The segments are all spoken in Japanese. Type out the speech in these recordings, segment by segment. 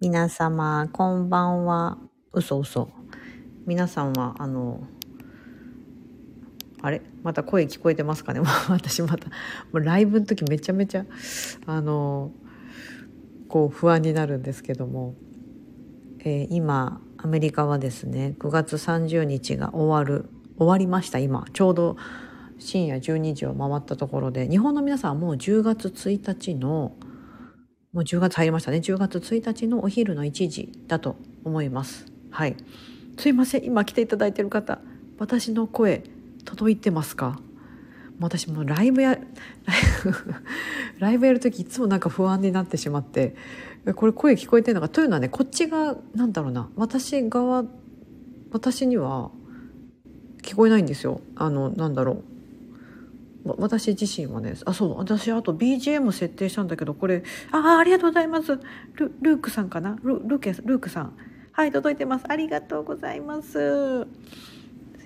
皆様、こんばんは。嘘嘘。皆さんは、あの、あれ？また声聞こえてますかね？私また、ライブの時めちゃめちゃ、あの、こう不安になるんですけども、えー、今、アメリカはですね、9月30日が終わる、終わりました、今。ちょうど深夜12時を回ったところで、日本の皆さんはもう10月1日のもう10月入りましたね。10月1日のお昼の1時だと思います。はい。すいません。今来ていただいている方、私の声届いてますか？私もライブや、ライブやる時いつもなんか不安になってしまって、これ声聞こえてるのか？というのはね、こっちが、なんだろうな、私側、私には聞こえないんですよ。あの、なんだろう。私自身はねあそう私あと BGM 設定したんだけどこれああありがとうございます。ルルークさんかな？ルルーケルークさん。はい届いてます。ありがとうございます。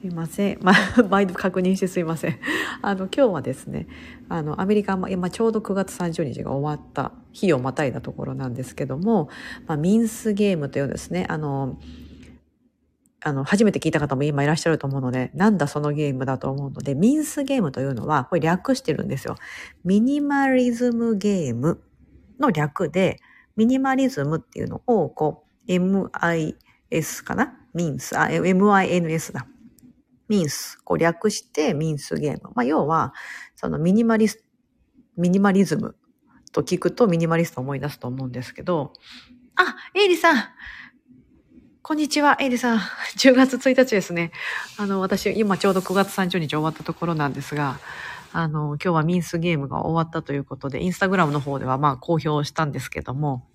すいません、まあ、毎度確認してすいません。あの今日はですねあのアメリカ、まあ、ちょうど9月30日が終わった日をまたいだところなんですけども、まあ、ミンスゲームというですねあのあの、初めて聞いた方も今いらっしゃると思うので、なんだそのゲームだと思うので、ミンスゲームというのは、これ略してるんですよ。ミニマリズムゲームの略で、ミニマリズムっていうのを、こう、MIS かな？ミンス、あ、MINS だ。ミンス、こう略してミンスゲーム。まあ、要は、そのミニマリス、ミニマリズムと聞くとミニマリスト思い出すと思うんですけど、あ、エイリさんこんにちは、エイリさん。10月1日ですね。あの、私、今ちょうど9月30日終わったところなんですが、あの、今日はミンスゲームが終わったということで、インスタグラムの方ではまあ公表したんですけども、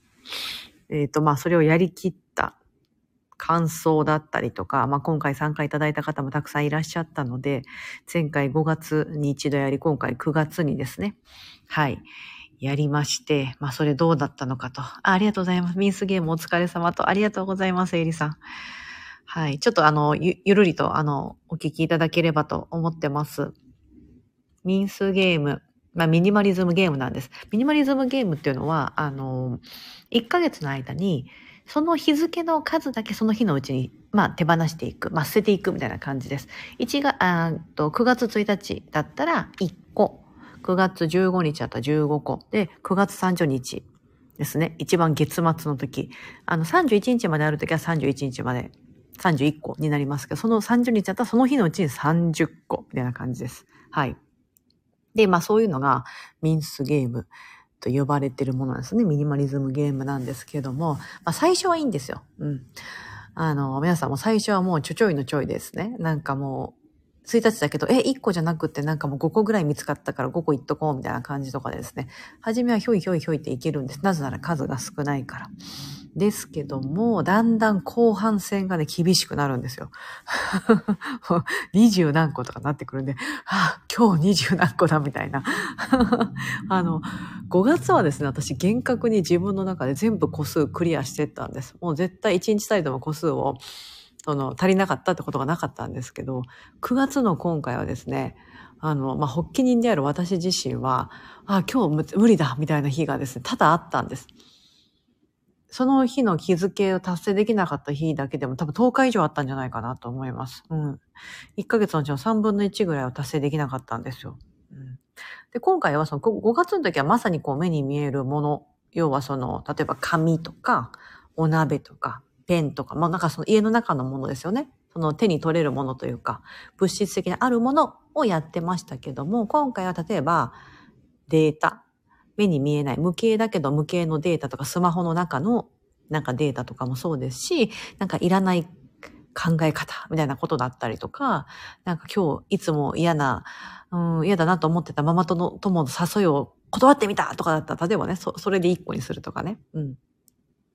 えっ、ー、と、まあそれをやりきった感想だったりとか、まあ今回参加いただいた方もたくさんいらっしゃったので、前回5月に一度やり、今回9月にですね、はい。やりまして、まあそれどうだったのかと。あありがとうございます。ミンスゲームお疲れ様と。ありがとうございます、エリさん。はい。ちょっとあの、ゆ、ゆるりとあの、お聞きいただければと思ってます。ミンスゲーム。まあミニマリズムゲームなんです。ミニマリズムゲームっていうのは、あの、1ヶ月の間に、その日付の数だけその日のうちに、まあ、手放していく、まあ、捨てていくみたいな感じです。1が、あと9月1日だったら1個。9月15日だったら15個。で、9月30日ですね。一番月末の時。あの、31日まである時は31日まで、31個になりますけど、その30日だったらその日のうちに30個みたいな感じです。はい。で、まあそういうのがミンスゲームと呼ばれてるものなんですね。ミニマリズムゲームなんですけども、まあ最初はいいんですよ。うん。あの、皆さんも最初はもうちょちょいのちょいですね。なんかもう、1日だけど、え、1個じゃなくってなんかもう5個ぐらい見つかったから5個いっとこうみたいな感じとかですね。初めはひょいひょいひょいっていけるんです。なぜなら数が少ないから。ですけども、だんだん後半戦がね、厳しくなるんですよ。二十何個とかなってくるんで、はあ、今日二十何個だみたいな。あの、5月はですね、私厳格に自分の中で全部個数クリアしてったんです。もう絶対1日たりでも個数をその足りなかったってことがなかったんですけど、9月の今回はですね、あの、まあ、発起人である私自身は、あ、今日無理だみたいな日がですね、多々あったんです。その日の日付を達成できなかった日だけでも多分10日以上あったんじゃないかなと思います。うん。1ヶ月のうちの3分の1ぐらいを達成できなかったんですよ。うん、で、今回はその5月の時はまさにこう目に見えるもの、要はその、例えば紙とか、お鍋とか、ペンとか、まあなんかその家の中のものですよね。その手に取れるものというか、物質的なあるものをやってましたけども、今回は例えばデータ、目に見えない無形だけど無形のデータとかスマホの中のなんかデータとかもそうですし、なんかいらない考え方みたいなことだったりとか、なんか今日いつも嫌な、うん、嫌だなと思ってたママ友の友の誘いを断ってみたとかだったら、例えばね、そそれで一個にするとかね。うん。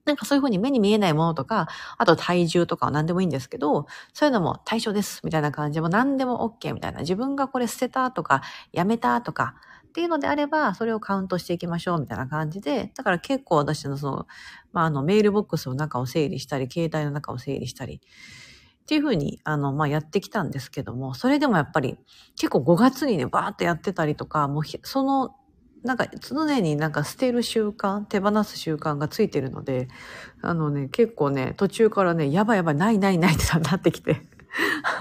なんかそういうふうに目に見えないものとか、あと体重とかは何でもいいんですけど、そういうのも対象です、みたいな感じでも何でも OK みたいな。自分がこれ捨てたとか、やめたとか、っていうのであれば、それをカウントしていきましょう、みたいな感じで、だから結構私のその、まあ、あの、メールボックスの中を整理したり、携帯の中を整理したり、っていうふうに、あの、まあ、やってきたんですけども、それでもやっぱり、結構5月にね、バーってやってたりとか、もう、そのなんか常になんか捨てる習慣、手放す習慣がついてるので、あのね、結構ね、途中からね、やばいやばい、ないないないってなってきて。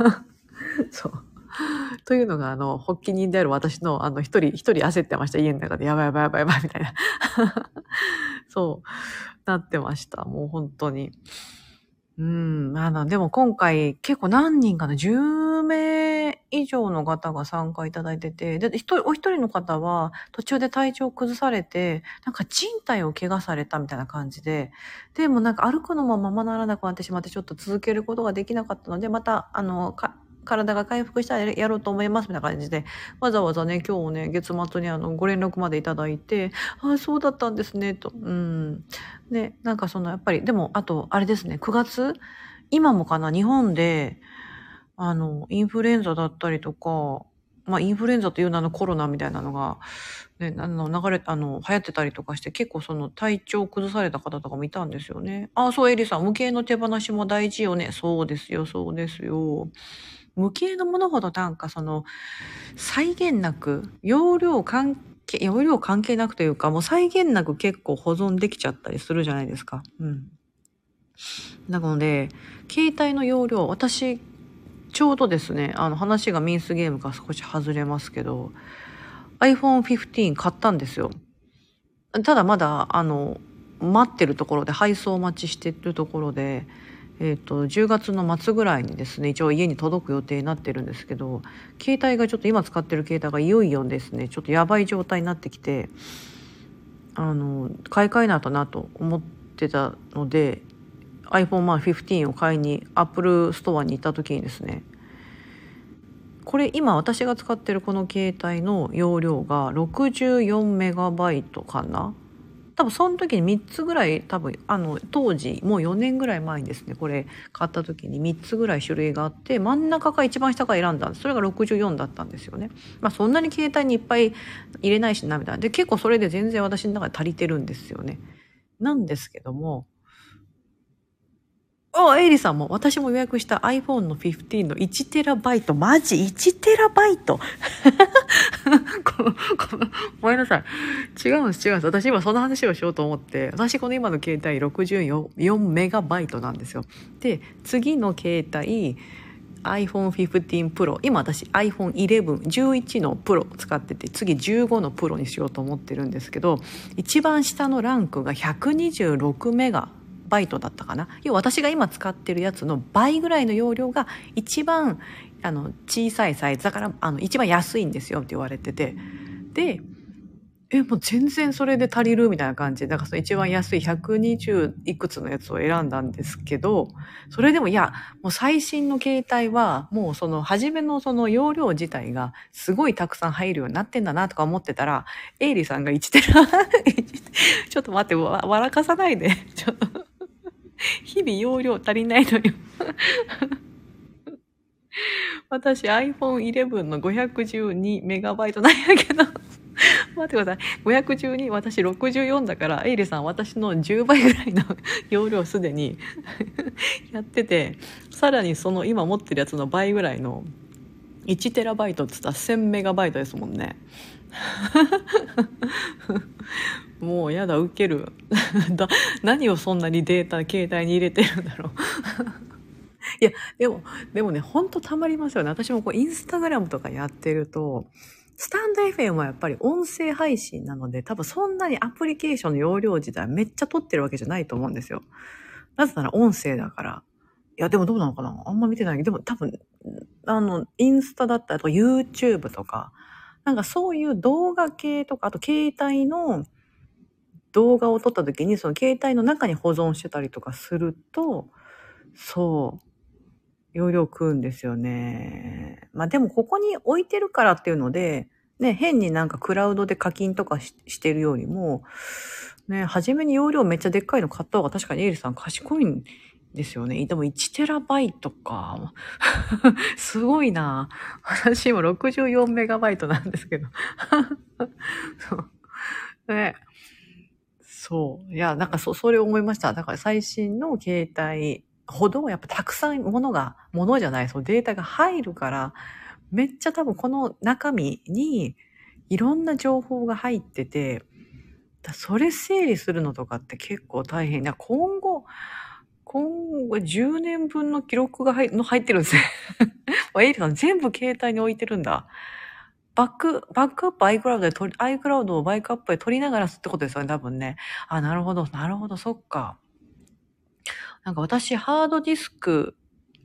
そう。というのが、あの、発起人である私の、あの、一人、一人焦ってました。家の中で、やばいやばいやばいやばい、みたいな。そう、なってました。もう本当に。うん、あの、でも今回結構何人かな、10以上の方が参加いただいてて、で、一人、お一人の方は途中で体調を崩されて、なんか人体を怪我されたみたいな感じで、でもなんか歩くのもままならなくなってしまってちょっと続けることができなかったので、また、あの、体が回復したらやろうと思いますみたいな感じで、わざわざね、今日ね、月末にあの、ご連絡までいただいて、ああ、そうだったんですね、と。うん。で、なんかその、やっぱり、でも、あと、あれですね、9月？今もかな、日本で、あの、インフルエンザだったりとか、まあ、インフルエンザという名のコロナみたいなのが、ね、あの、流れ、あの、流行ってたりとかして、結構その体調崩された方とかもいたんですよね。ああ、そう、エリさん、無形の手放しも大事よね。そうですよ、そうですよ。無形のものほどなんかその、際限なく、容量関係、容量関係なくというか、もう際限なく結構保存できちゃったりするじゃないですか。うん。なので、携帯の容量、私、ちょうどですね、あの話がミンスゲームが少し外れますけど、iPhone 15買ったんですよ。ただまだ、あの、待ってるところで、配送待ちしてるところで、えーと、10月の末ぐらいにですね一応家に届く予定になってるんですけど携帯がちょっと今使ってる携帯がいよいよですねちょっとやばい状態になってきてあの買い替えなとなと思ってたので iPhone15 を買いに Apple ストアに行った時にですねこれ今私が使ってるこの携帯の容量が64メガバイトかな。多分その時に3つぐらい多分あの当時もう4年ぐらい前にですねこれ買った時に3つぐらい種類があって真ん中か一番下か選んだんです。それが64だったんですよね。まあそんなに携帯にいっぱい入れないしなみたいな。で結構それで全然私の中で足りてるんですよね。なんですけどもあ、エイリさんも、私も予約した iPhone の15の 1TB。マジ？1TB? ごめんなさい。違うんです、違うんです。私今その話をしようと思って、私この今の携帯64メガバイトなんですよ。で、次の携帯、iPhone 15 Pro 今私 iPhone 11、11の Pro 使ってて次15の Pro にしようと思ってるんですけど一番下のランクが126メガバイトだったかな？要は私が今使ってるやつの倍ぐらいの容量が一番あの小さいサイズだからあの一番安いんですよって言われてて。でえ、もう全然それで足りるみたいな感じ、だからその一番安い120いくつのやつを選んだんですけど、それでもいや、もう最新の携帯は、もうその初めのその容量自体がすごいたくさん入るようになってんだなとか思ってたら、エイリさんが1テラ、ちょっと待って、笑かさないで。ちょっと 日々容量足りないのよ私 iPhone 11の512メガバイトなんやけど待ってください。512、私64だから、エイリさん私の10倍ぐらいの容量すでに やってて、さらにその今持ってるやつの倍ぐらいの1テラバイトって言ったら1000メガバイトですもんね。もうやだ、ウケる。だ何をそんなにデータ、携帯に入れてるんだろう。いや、でも、でもね、ほんとたまりますよね。私もこう、インスタグラムとかやってると、スタンド FM はやっぱり音声配信なので、多分そんなにアプリケーションの容量自体めっちゃ取ってるわけじゃないと思うんですよ。なぜなら音声だから。いや、でもどうなのかな？あんま見てないけど、でも多分、あの、インスタだったりとか YouTube とか、なんかそういう動画系とか、あと携帯の動画を撮った時にその携帯の中に保存してたりとかすると、そう、容量食うんですよね。まあでもここに置いてるからっていうので、ね、変になんかクラウドで課金とかしてるよりも、ね、初めに容量めっちゃでっかいの買った方が確かにエイリさん賢いんですよね。でも1テラバイトか。すごいな。私今64メガバイトなんですけど。そう。ね。そう。いや、なんかそ、それ思いました。だから最新の携帯ほどやっぱたくさんものが、ものじゃない、そのデータが入るから、めっちゃ多分この中身にいろんな情報が入ってて、それ整理するのとかって結構大変。今後、今後10年分の記録が入の入ってるんですね。エイリさん全部携帯に置いてるんだ。バック、バックアップ iCloud で取り、iCloud をバイクアップで取りながらってことですよね、多分ね。あ、なるほど、なるほど、そっか。なんか私、ハードディスク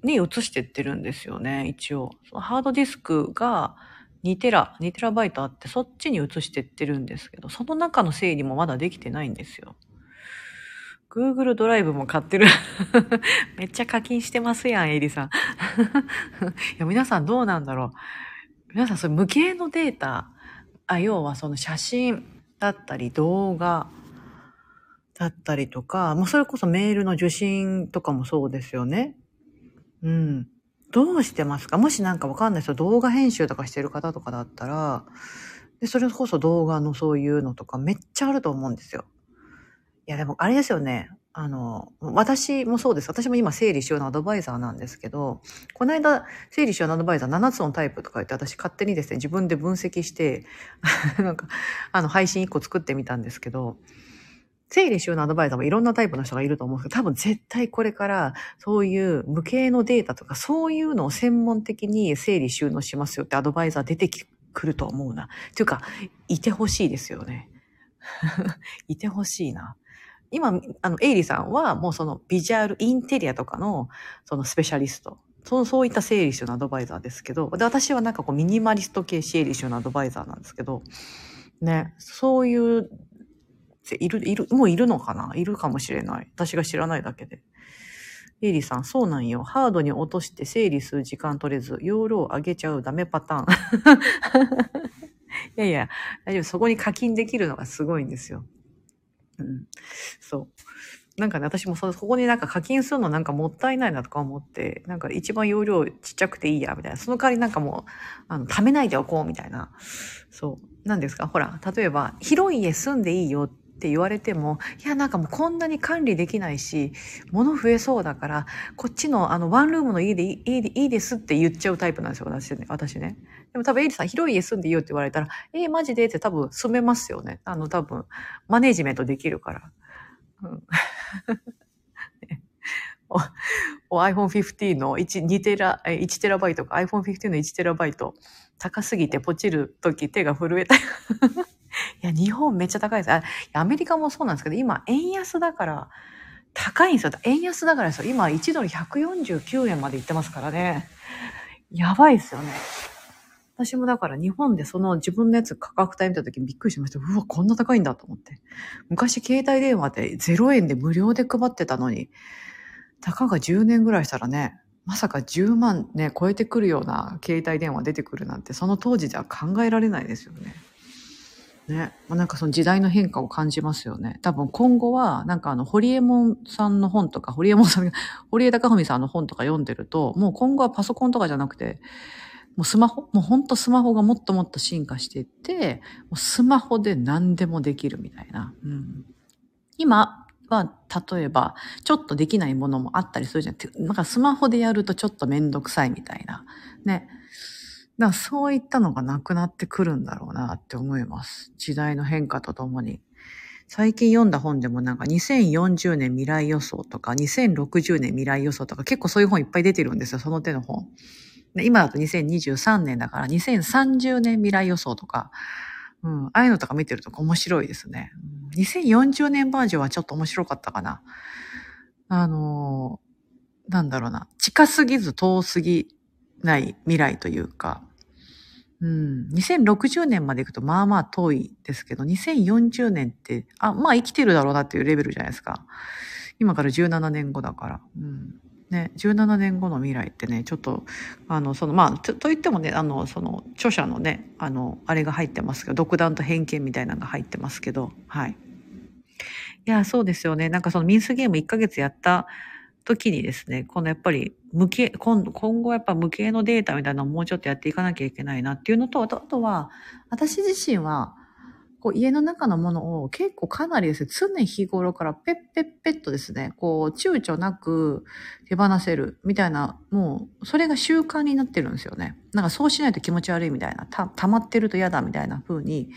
に移してってるんですよね、一応。そのハードディスクが2テラ、2テラバイトあって、そっちに移してってるんですけど、その中の整理もまだできてないんですよ。Google ドライブも買ってる。めっちゃ課金してますやん、エリさん。いや、皆さんどうなんだろう。皆さん、それ無形のデータ、あ、要はその写真だったり動画だったりとか、もうそれこそメールの受信とかもそうですよね。うん。どうしてますか？もしなんかわかんないですよ。動画編集とかしてる方とかだったら、で、それこそ動画のそういうのとかめっちゃあると思うんですよ。いや、でもあれですよね。あの、私もそうです。私も今整理収納アドバイザーなんですけど、この間整理収納アドバイザー7つのタイプとか言って私勝手にですね、自分で分析して、なんか、あの、配信1個作ってみたんですけど、整理収納アドバイザーもいろんなタイプの人がいると思うんですけど、多分絶対これからそういう無形のデータとかそういうのを専門的に整理収納しますよってアドバイザー出てくると思うな。というか、いてほしいですよね。いてほしいな。今、あの、エイリさんはもうそのビジュアル、インテリアとかのそのスペシャリスト。そう、そういった整理収納アドバイザーですけど、で、私はなんかこうミニマリスト系整理収納アドバイザーなんですけど、ね、そういういる、いる、もういるのかな？いるかもしれない。私が知らないだけで。エイリさん、そうなんよ。ハードに落として整理する時間取れず、容量上げちゃうダメパターン。いやいや、大丈夫。そこに課金できるのがすごいんですよ。うん。そう。なんかね、私もそ、ここになんか課金するのなんかもったいないなとか思って、なんか一番容量ちっちゃくていいや、みたいな。その代わりなんかもう、あの、貯めないでおこう、みたいな。そう。なんですか？ほら、例えば、広い家住んでいいよってって言われても、いや、なんかもうこんなに管理できないし、物増えそうだから、こっちのあの、ワンルームの家でいいいいですって言っちゃうタイプなんですよ、私ね。私ね。でも多分、エイリさん、広い家住んでいいよって言われたら、えー、マジでって多分住めますよね。あの、多分、マネジメントできるから。うん ね iPhone15 の 1, 2テラ、1テラバイトか iPhone15 の1テラバイト高すぎてポチる時手が震えた。いや、日本めっちゃ高いです。あ、アメリカもそうなんですけど、今円安だから高いんですよ。円安だからですよ。今1ドル149円までいってますからね。やばいですよね。私もだから日本でその自分のやつ価格帯見た時びっくりしました。うわ、こんな高いんだと思って。昔携帯電話で0円で無料で配ってたのに、たかが10年ぐらいしたらね、まさか10万ね、超えてくるような携帯電話出てくるなんて、その当時では考えられないですよね。ね。まあ、なんかその時代の変化を感じますよね。多分今後は、なんかあの、堀江門さんの本とか、堀江門さんが、堀江貴文さんの本とか読んでると、もう今後はパソコンとかじゃなくて、もうスマホもうほんとスマホがもっともっと進化していって、もうスマホで何でもできるみたいな。うん、今は、例えば、ちょっとできないものもあったりするじゃん。なんかスマホでやるとちょっとめんどくさいみたいな。ね。だからそういったのがなくなってくるんだろうなって思います。時代の変化とともに。最近読んだ本でもなんか2040年未来予想とか2060年未来予想とか結構そういう本いっぱい出てるんですよ。その手の本。今だと2023年だから2030年未来予想とか、うん、ああいうのとか見てると面白いですね。2040年バージョンはちょっと面白かったかな。あのなんだろうな。近すぎず遠すぎない未来というか、うん、2060年まで行くとまあまあ遠いですけど、2040年って、あ、まあ生きてるだろうなっていうレベルじゃないですか。今から17年後だから。うん。ね、17年後の未来ってね、ちょっと、あの、その、まあ、とといってもね、あの、その、著者のね、あの、あれが入ってますけど、独断と偏見みたいなのが入ってますけど、はい。いや、そうですよね。なんかそのミンスゲーム1ヶ月やった時にですね、このやっぱり無形、今今後やっぱ無形のデータみたいなのをもうちょっとやっていかなきゃいけないなっていうのと、あとは、私自身は、こう家の中のものを結構かなりですね、常日頃からペッペッペッとですね、こう躊躇なく手放せるみたいな、もうそれが習慣になってるんですよね。なんかそうしないと気持ち悪いみたいな、た、溜まってると嫌だみたいな風に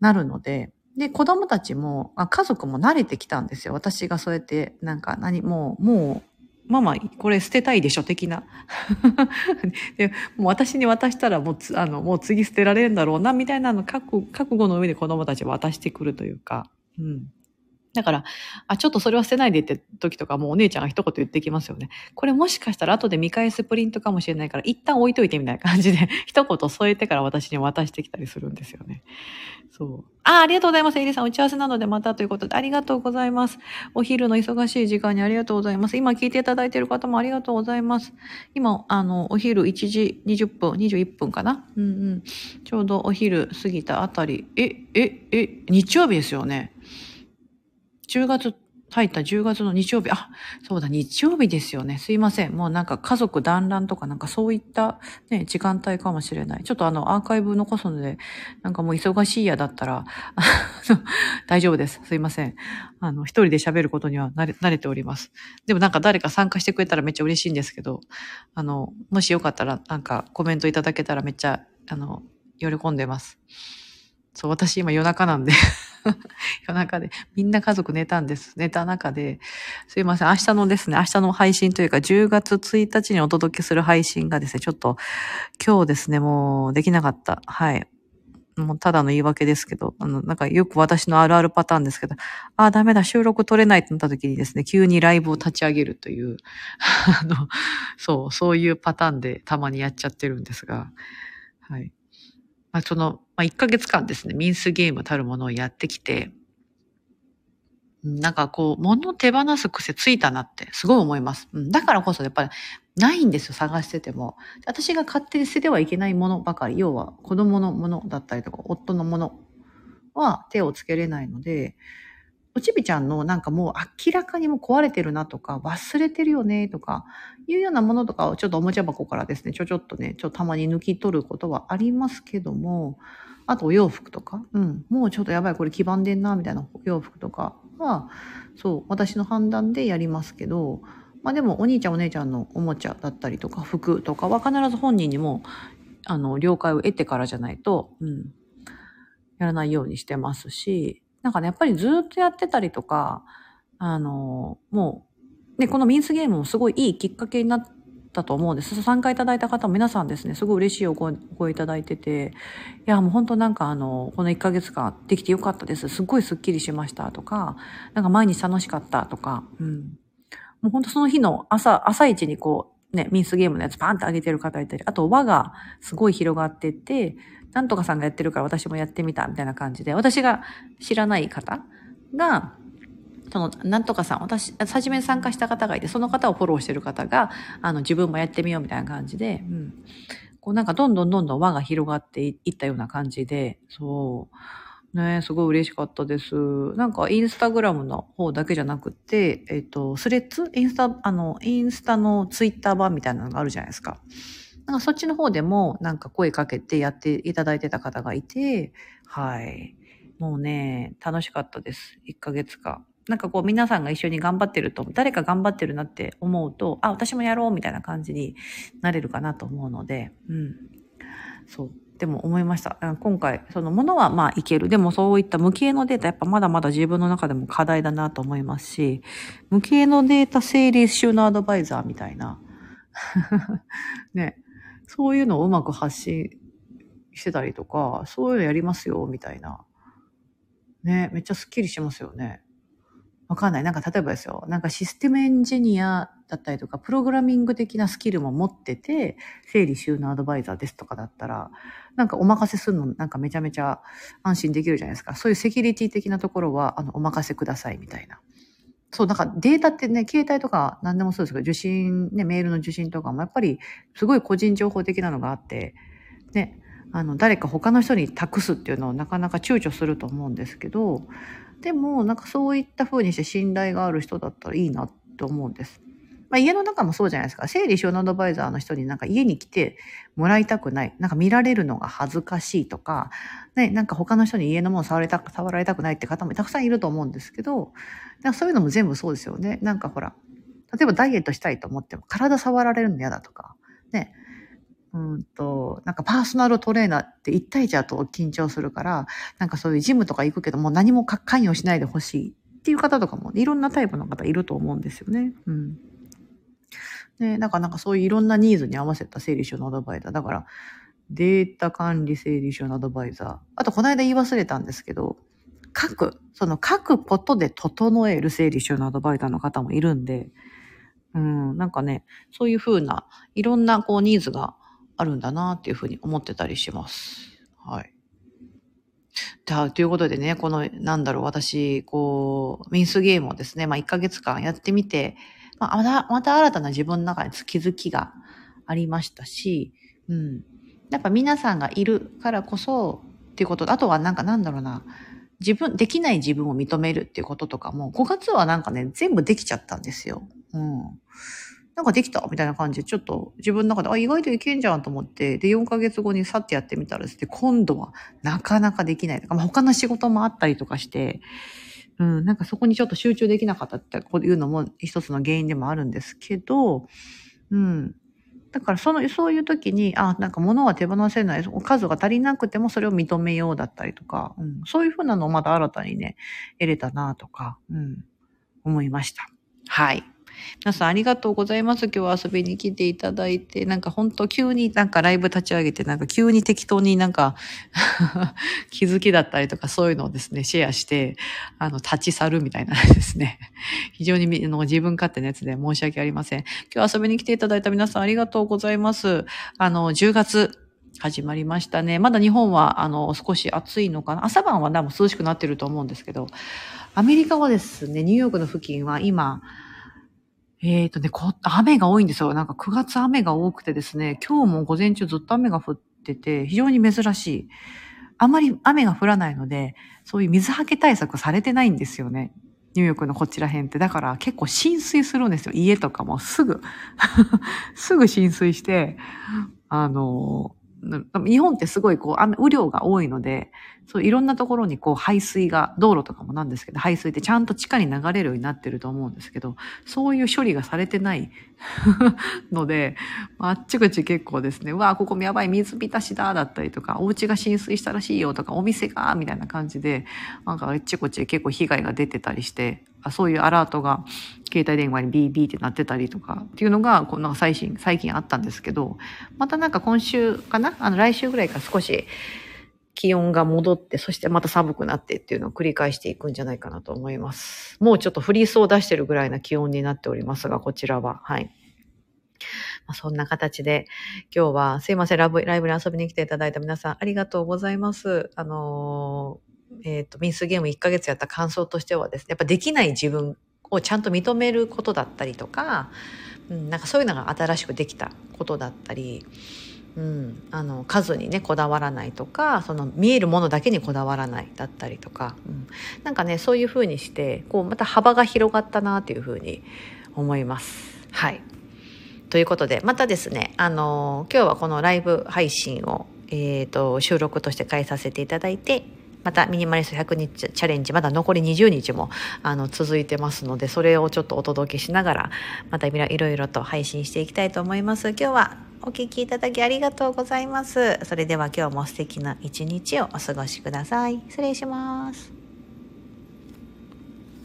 なるので、で、子供たちも、あ家族も慣れてきたんですよ。私がそうやって、なんか何、もう、もう、ママ、これ捨てたいでしょ的な。で、もう私に渡したらもうあの、もう次捨てられるんだろうな、みたいなの覚覚悟の上で子供たち渡してくるというか。うん。だから、あ、ちょっとそれは捨てないでって時とかもうお姉ちゃんが一言言ってきますよね。これもしかしたら後で見返すプリントかもしれないから、一旦置いといてみたいな感じで、一言添えてから私に渡してきたりするんですよね。そう。あ、ありがとうございます。エリさん、打ち合わせなのでまたということで、ありがとうございます。お昼の忙しい時間にありがとうございます。今聞いていただいている方もありがとうございます。今、あの、お昼1時20分、21分かな？うんうん。ちょうどお昼過ぎたあたり。え、え、え、日曜日ですよね。10月入った10月の日曜日、あ、そうだ、日曜日ですよね。すいません。もうなんか家族団らんとかなんかそういったね、時間帯かもしれない。ちょっとあの、アーカイブ残すので、なんかもう忙しいやだったら、大丈夫です。すいません。あの、一人で喋ることには慣れ慣れております。でもなんか誰か参加してくれたらめっちゃ嬉しいんですけど、あの、もしよかったらなんかコメントいただけたらめっちゃ、あの、喜んでます。そう、私今夜中なんで 夜中で、みんな家族寝たんです。寝た中で、すいません、明日のですね、明日の配信というか、10月1日にお届けする配信がですね、ちょっと、今日ですね、もうできなかった。はい。もうただの言い訳ですけど、あの、なんかよく私のあるあるパターンですけど、ああ、ダメだ、収録撮れないってなった時にですね、急にライブを立ち上げるという、あの、そう、そういうパターンでたまにやっちゃってるんですが、はい。まあ、その、まあ、1ヶ月間ですね、ミンスゲームたるものをやってきて、なんかこう、物を手放す癖ついたなってすごい思います。うん、だからこそやっぱりないんですよ、探してても。私が勝手に捨ててはいけないものばかり、要は子供のものだったりとか、夫のものは手をつけれないので、おちびちゃんのなんかもう明らかにも壊れてるなとか、忘れてるよねとか、いうようなものとかをちょっとおもちゃ箱からですね、ちょちょっとね、ちょっとたまに抜き取ることはありますけども、あとお洋服とか、うん、もうちょっとやばい、これ黄ばんでんな、みたいなお洋服とかは、そう、私の判断でやりますけど、まあでもお兄ちゃんお姉ちゃんのおもちゃだったりとか服とかは必ず本人にも、あの、了解を得てからじゃないと、うん、やらないようにしてますし、なんかね、やっぱりずっとやってたりとか、あの、もう、ね、このミンスゲームもすごいいいきっかけになったと思うんです。参加いただいた方も皆さんですね、すごい嬉しいお声声いただいてて、いや、もう本当なんかあの、この1ヶ月間できてよかったです。すっごいスッキリしましたとか、なんか毎日楽しかったとか、うん。もう本当その日の朝、朝一にこう、ね、ミンスゲームのやつパンって上げてる方いたり、あと輪がすごい広がってて、なんとかさんがやってるから私もやってみたみたいな感じで、私が知らない方が、その、なんとかさん、私、初めに参加した方がいて、その方をフォローしてる方が、あの、自分もやってみようみたいな感じで、うん。こうなんかどんどんどんどん輪が広がっていったような感じで、そう。ねすごい嬉しかったです。なんかインスタグラムの方だけじゃなくて、えっ、と、スレッズ？インスタ、あの、インスタのツイッター版みたいなのがあるじゃないですか。なんかそっちの方でもなんか声かけてやっていただいてた方がいて、はい。もうね、楽しかったです。1ヶ月間。なんかこう皆さんが一緒に頑張ってると、誰か頑張ってるなって思うと、あ、私もやろうみたいな感じになれるかなと思うので、うん。そう。でも思いました。今回、そのものはまあいける。でもそういった無形のデータ、やっぱまだまだ自分の中でも課題だなと思いますし、無形のデータ整理収納アドバイザーみたいな。ね。そういうのをうまく発信してたりとか、そういうのやりますよ、みたいな。ね、めっちゃスッキリしますよね。わかんない。なんか例えばですよ。なんかシステムエンジニアだったりとか、プログラミング的なスキルも持ってて、整理収納アドバイザーですとかだったら、なんかお任せするのなんかめちゃめちゃ安心できるじゃないですか。そういうセキュリティ的なところは、あの、お任せくださいみたいな。そう、なんかデータってね、携帯とか何でもそうですけど、受信、ね、メールの受信とかもやっぱりすごい個人情報的なのがあって、ね、あの、誰か他の人に託すっていうのをなかなか躊躇すると思うんですけど、でも、なんかそういった風にして信頼がある人だったらいいなって思うんです。まあ、家の中もそうじゃないですか。整理収納アドバイザーの人になんか家に来てもらいたくない。なんか見られるのが恥ずかしいとか、ね、なんか他の人に家のもの触れた、触られたくないって方もたくさんいると思うんですけど、なんかそういうのも全部そうですよね。なんかほら、例えばダイエットしたいと思っても体触られるの嫌だとか、ね。うんと、なんかパーソナルトレーナーって一対一だと緊張するから、なんかそういうジムとか行くけども何も関与しないでほしいっていう方とかもいろんなタイプの方いると思うんですよね。うん。ね、なんかなんかそういういろんなニーズに合わせた整理収納アドバイザー。だから、データ管理整理収納アドバイザー。あと、この間言い忘れたんですけど、書く、その書くことで整える整理収納アドバイザーの方もいるんで、うん、なんかね、そういうふうな、いろんなこうニーズがあるんだなっていうふうに思ってたりします。はい。ということでね、この、なんだろう、私、こう、ミンスゲームをですね、まあ1ヶ月間やってみて、まあ、また、また新たな自分の中に気づきがありましたし、うん。やっぱ皆さんがいるからこそっていうこと、あとはなんかなんだろうな、自分、できない自分を認めるっていうこととかも、5月はなんかね、全部できちゃったんですよ。うん。なんかできた？みたいな感じで、ちょっと自分の中で、あ、意外といけんじゃんと思って、で、4ヶ月後にさってやってみたらですね、今度はなかなかできない。まあ、他の仕事もあったりとかして、うん、なんかそこにちょっと集中できなかったっていうのも一つの原因でもあるんですけど、うん。だからその、そういう時に、あ、なんか物は手放せない、数が足りなくてもそれを認めようだったりとか、うん、そういうふうなのをまた新たにね、得れたなとか、うん、思いました。はい。皆さんありがとうございます。今日遊びに来ていただいて、なんか本当急になんかライブ立ち上げて、なんか急に適当になんか 気づきだったりとかそういうのをですね、シェアして、あの、立ち去るみたいなですね。非常にの自分勝手なやつで申し訳ありません。今日遊びに来ていただいた皆さんありがとうございます。あの、10月、始まりましたね。まだ日本は、あの、少し暑いのかな。朝晩はでも涼しくなってると思うんですけど、アメリカはですね、ニューヨークの付近は今、えっ、ー、とねこ、雨が多いんですよ。なんか9月雨が多くてですね、今日も午前中ずっと雨が降ってて、非常に珍しい。あまり雨が降らないので、そういう水はけ対策されてないんですよね。ニューヨークのこちら辺って。だから結構浸水するんですよ。家とかもすぐ すぐ浸水して、あの、日本ってすごいこう雨、雨量が多いので、そういろんなところにこう排水が、道路とかもなんですけど、排水ってちゃんと地下に流れるようになってると思うんですけど、そういう処理がされてない ので、あっちこっち結構ですね、うわここやばい水浸しだ、だったりとか、お家が浸水したらしいよとか、お店が、みたいな感じで、なんかあっちこっち結構被害が出てたりして、そういうアラートが携帯電話にビービーってなってたりとかっていうのがこうなんか最新最近あったんですけどまたなんか今週かな？あの来週ぐらいから少し気温が戻って、そしてまた寒くなってっていうのを繰り返していくんじゃないかなと思います。もうちょっとフリースを出してるぐらいな気温になっておりますが、こちらは。はい。ま、そんな形で、今日はすいません、ラブライブに遊びに来ていただいた皆さんありがとうございます。あのー、えっ、ー、と、ミンスゲーム1ヶ月やった感想としてはですね、やっぱできない自分をちゃんと認めることだったりとか、うん、なんかそういうのが新しくできたことだったり、うん、あの数にねこだわらないとかその見えるものだけにこだわらないだったりとか、うん、なんかねそういうふうにしてこうまた幅が広がったなというふうに思います。はいということでまたですねあの今日はこのライブ配信を、えーと、収録として返させていただいてまたミニマリスト100日チャレンジまだ残り20日もあの続いてますのでそれをちょっとお届けしながらまたいろいろと配信していきたいと思います。今日はお聴きいただきありがとうございます。それでは今日も素敵な一日をお過ごしください。失礼します。